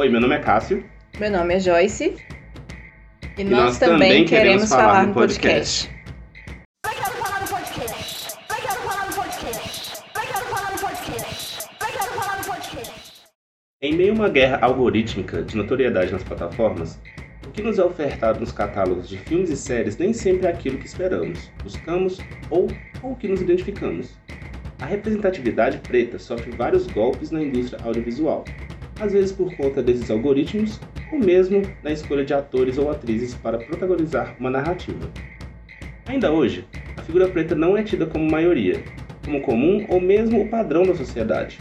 Oi, meu nome é Cássio. Meu nome é Joyce. E, nós, nós, também, queremos, falar, falar no podcast. podcast. Em meio a uma guerra algorítmica de notoriedade nas plataformas, o que nos é ofertado nos catálogos de filmes e séries nem sempre é aquilo que esperamos, buscamos ou com o que nos identificamos. A representatividade preta sofre vários golpes na indústria audiovisual, às vezes por conta desses algoritmos ou mesmo na escolha de atores ou atrizes para protagonizar uma narrativa. Ainda hoje, a figura preta não é tida como maioria, como comum ou mesmo o padrão da sociedade.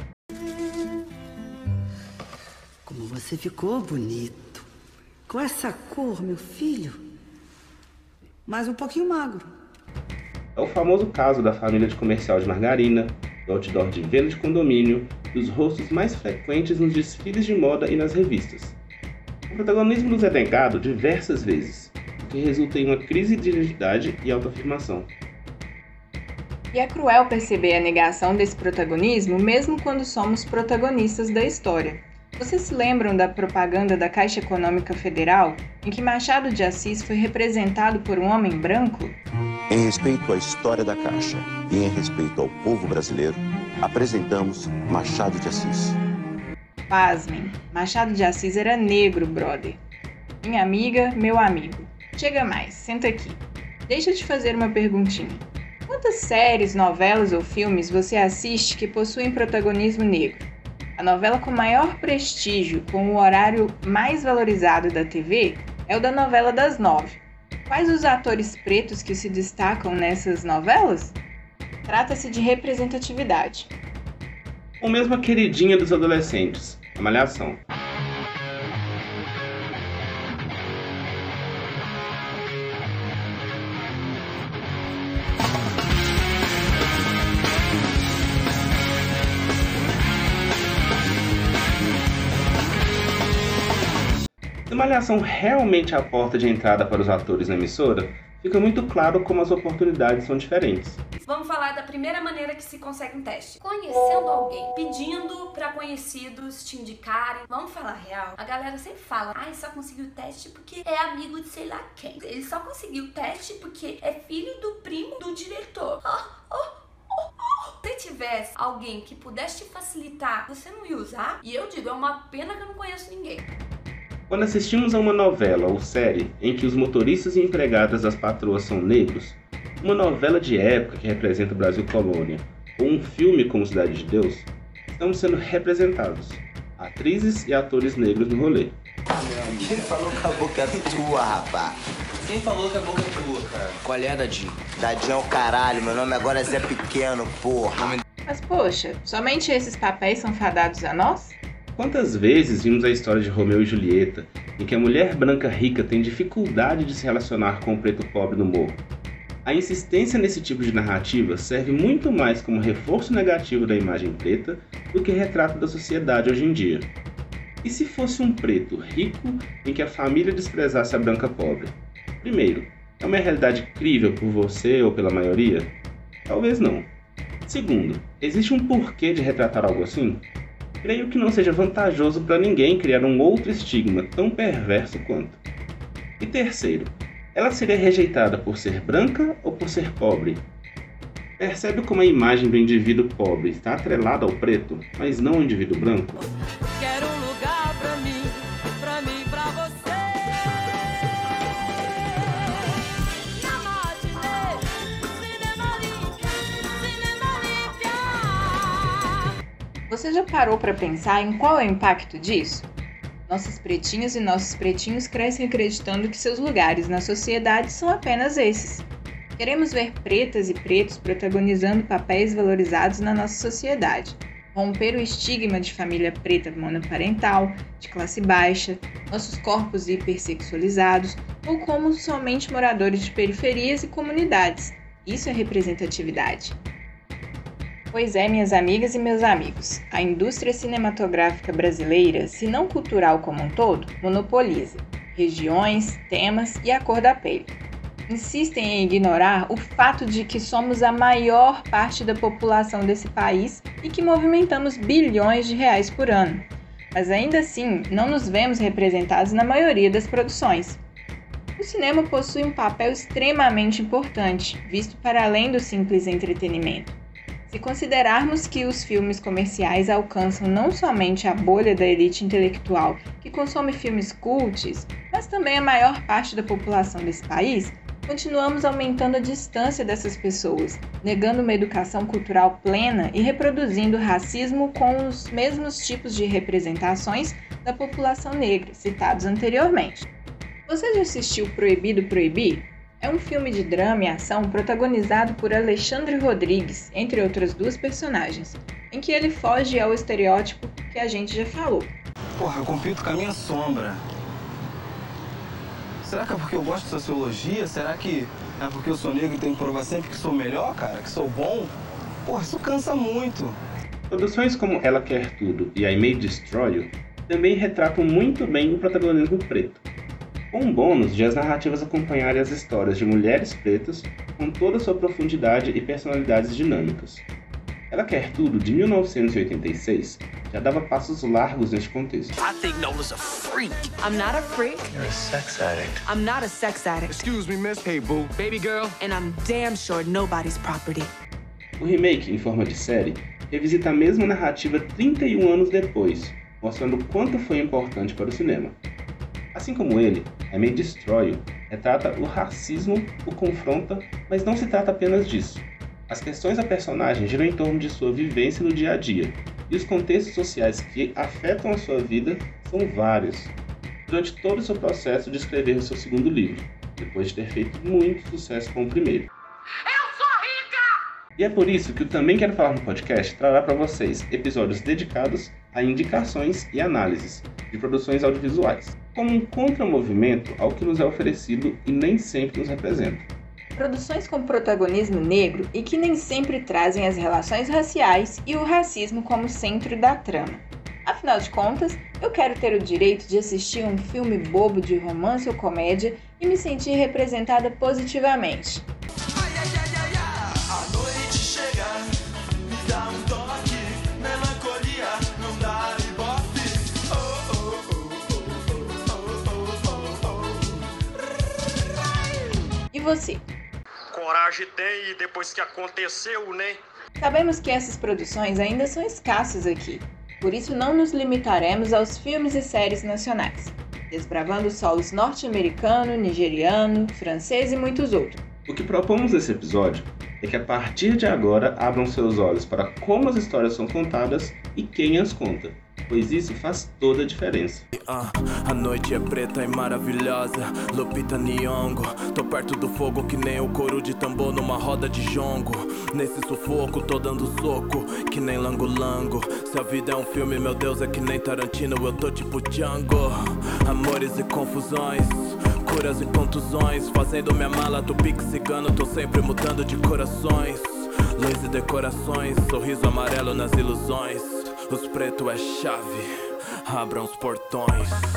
Como você ficou bonito. Com essa cor, meu filho. Mas um pouquinho magro. É o famoso caso da família de comercial de margarina, do outdoor de venda de condomínio e os rostos mais frequentes nos desfiles de moda e nas revistas. O protagonismo nos é negado diversas vezes, o que resulta em uma crise de identidade e autoafirmação. E é cruel perceber a negação desse protagonismo mesmo quando somos protagonistas da história. Vocês se lembram da propaganda da Caixa Econômica Federal, em que Machado de Assis foi representado por um homem branco? Em respeito à história da Caixa e em respeito ao povo brasileiro, apresentamos Machado de Assis. Pasmem, Machado de Assis era negro, brother. Minha amiga, meu amigo. Chega mais, senta aqui. Deixa eu te fazer uma perguntinha. Quantas séries, novelas ou filmes você assiste que possuem protagonismo negro? A novela com maior prestígio, com o horário mais valorizado da TV, é o da novela das nove Quais os atores pretos que se destacam nessas novelas? Trata-se de representatividade. Ou mesmo a queridinha dos adolescentes, a Malhação. Malhação realmente é a porta de entrada para os atores na emissora, fica muito claro como as oportunidades são diferentes. Vamos falar da primeira maneira que se consegue um teste. Conhecendo alguém, pedindo para conhecidos te indicarem. Vamos falar real? A galera sempre fala, ah, só conseguiu o teste porque é amigo de sei lá quem. Ele só conseguiu o teste porque é filho do primo do diretor. Oh, oh, Se tivesse alguém que pudesse te facilitar, você não ia usar? E eu digo, é uma pena que eu não conheço ninguém. Quando assistimos a uma novela ou série em que os motoristas e empregadas das patroas são negros, uma novela de época que representa o Brasil colônia, ou um filme como Cidade de Deus, estamos sendo representados, atrizes e atores negros no rolê. Quem falou que a boca é tua, rapá? Quem falou que a boca é tua, cara? Qual é, Dadinho? Dadinho é o caralho, meu nome agora é Zé Pequeno, porra. Mas poxa, somente esses papéis são fadados a nós? Quantas vezes vimos a história de Romeu e Julieta, em que a mulher branca rica tem dificuldade de se relacionar com o preto pobre no morro? A insistência nesse tipo de narrativa serve muito mais como reforço negativo da imagem preta do que retrato da sociedade hoje em dia. E se fosse um preto rico em que a família desprezasse a branca pobre? Primeiro, é uma realidade crível por você ou pela maioria? Talvez não. Segundo, existe um porquê de retratar algo assim? Creio que não seja vantajoso para ninguém criar um outro estigma tão perverso quanto. E terceiro, ela seria rejeitada por ser branca ou por ser pobre? Percebe como a imagem do indivíduo pobre está atrelada ao preto, mas não ao indivíduo branco? Você já parou para pensar em qual é o impacto disso? Nossas pretinhas e nossos pretinhos crescem acreditando que seus lugares na sociedade são apenas esses. Queremos ver pretas e pretos protagonizando papéis valorizados na nossa sociedade. Romper o estigma de família preta monoparental, de classe baixa, nossos corpos hipersexualizados ou como somente moradores de periferias e comunidades. Isso é representatividade. Pois é, minhas amigas e meus amigos, a indústria cinematográfica brasileira, se não cultural como um todo, monopoliza regiões, temas e a cor da pele. Insistem em ignorar o fato de que somos a maior parte da população desse país e que movimentamos bilhões de reais por ano. mas ainda assim não nos vemos representados na maioria das produções. O cinema possui um papel extremamente importante, visto para além do simples entretenimento. Se considerarmos que os filmes comerciais alcançam não somente a bolha da elite intelectual que consome filmes cults, mas também a maior parte da população desse país, continuamos aumentando a distância dessas pessoas, negando uma educação cultural plena e reproduzindo racismo com os mesmos tipos de representações da população negra citados anteriormente. Você já assistiu Proibido Proibir? É um filme de drama e ação protagonizado por Alexandre Rodrigues, entre outras duas personagens, em que ele foge ao estereótipo que a gente já falou. Porra, eu compito com a minha sombra. Será que é porque eu gosto de sociologia? Será que é porque eu sou negro e tenho que provar sempre que sou melhor, cara? Que sou bom? Porra, isso cansa muito. Produções como Ela Quer Tudo e I May Destroy You também retratam muito bem o protagonismo preto um bônus de as narrativas acompanharem as histórias de mulheres pretas com toda a sua profundidade e personalidades dinâmicas. Ela Quer Tudo, de 1986, já dava passos largos neste contexto. I think Nola's a freak. I'm not a freak. You're a sex addict. I'm not a sex addict. Excuse me, miss. Hey, boo. Baby girl. And I'm damn sure nobody's property. O remake, em forma de série, revisita a mesma narrativa 31 anos depois, mostrando o quanto foi importante para o cinema. Assim como ele, I May Destroy You retrata o racismo, o confronta, mas não se trata apenas disso. As questões da personagem giram em torno de sua vivência no dia a dia, e os contextos sociais que afetam a sua vida são vários. Durante todo o seu processo de escrever o seu segundo livro, depois de ter feito muito sucesso com o primeiro. Eu sou rica! E é por isso que o Também Quero Falar no podcast trará para vocês episódios dedicados a indicações e análises de produções audiovisuais, como um contramovimento ao que nos é oferecido e nem sempre nos representa. Produções com protagonismo negro e que nem sempre trazem as relações raciais e o racismo como centro da trama. Afinal de contas, eu quero ter o direito de assistir um filme bobo de romance ou comédia e me sentir representada positivamente. Você? Coragem tem e depois que aconteceu, né? Sabemos que essas produções ainda são escassas aqui, por isso não nos limitaremos aos filmes e séries nacionais, desbravando solos norte-americano, nigeriano, francês e muitos outros. O que propomos nesse episódio é que a partir de agora abram seus olhos para como as histórias são contadas e quem as conta, pois isso faz toda a diferença. Ah, a noite é preta e maravilhosa, Lupita Nyong'o Tô perto do fogo que nem o couro de tambor numa roda de jongo. Nesse sufoco tô dando soco, que nem lango-lango. Se a vida é um filme, meu Deus, é que nem Tarantino, eu tô tipo Django. Amores e confusões, curas e contusões. Fazendo minha mala do pique cigano, tô sempre mudando de corações. Luz e decorações, sorriso amarelo nas ilusões Os preto é chave, abram os portões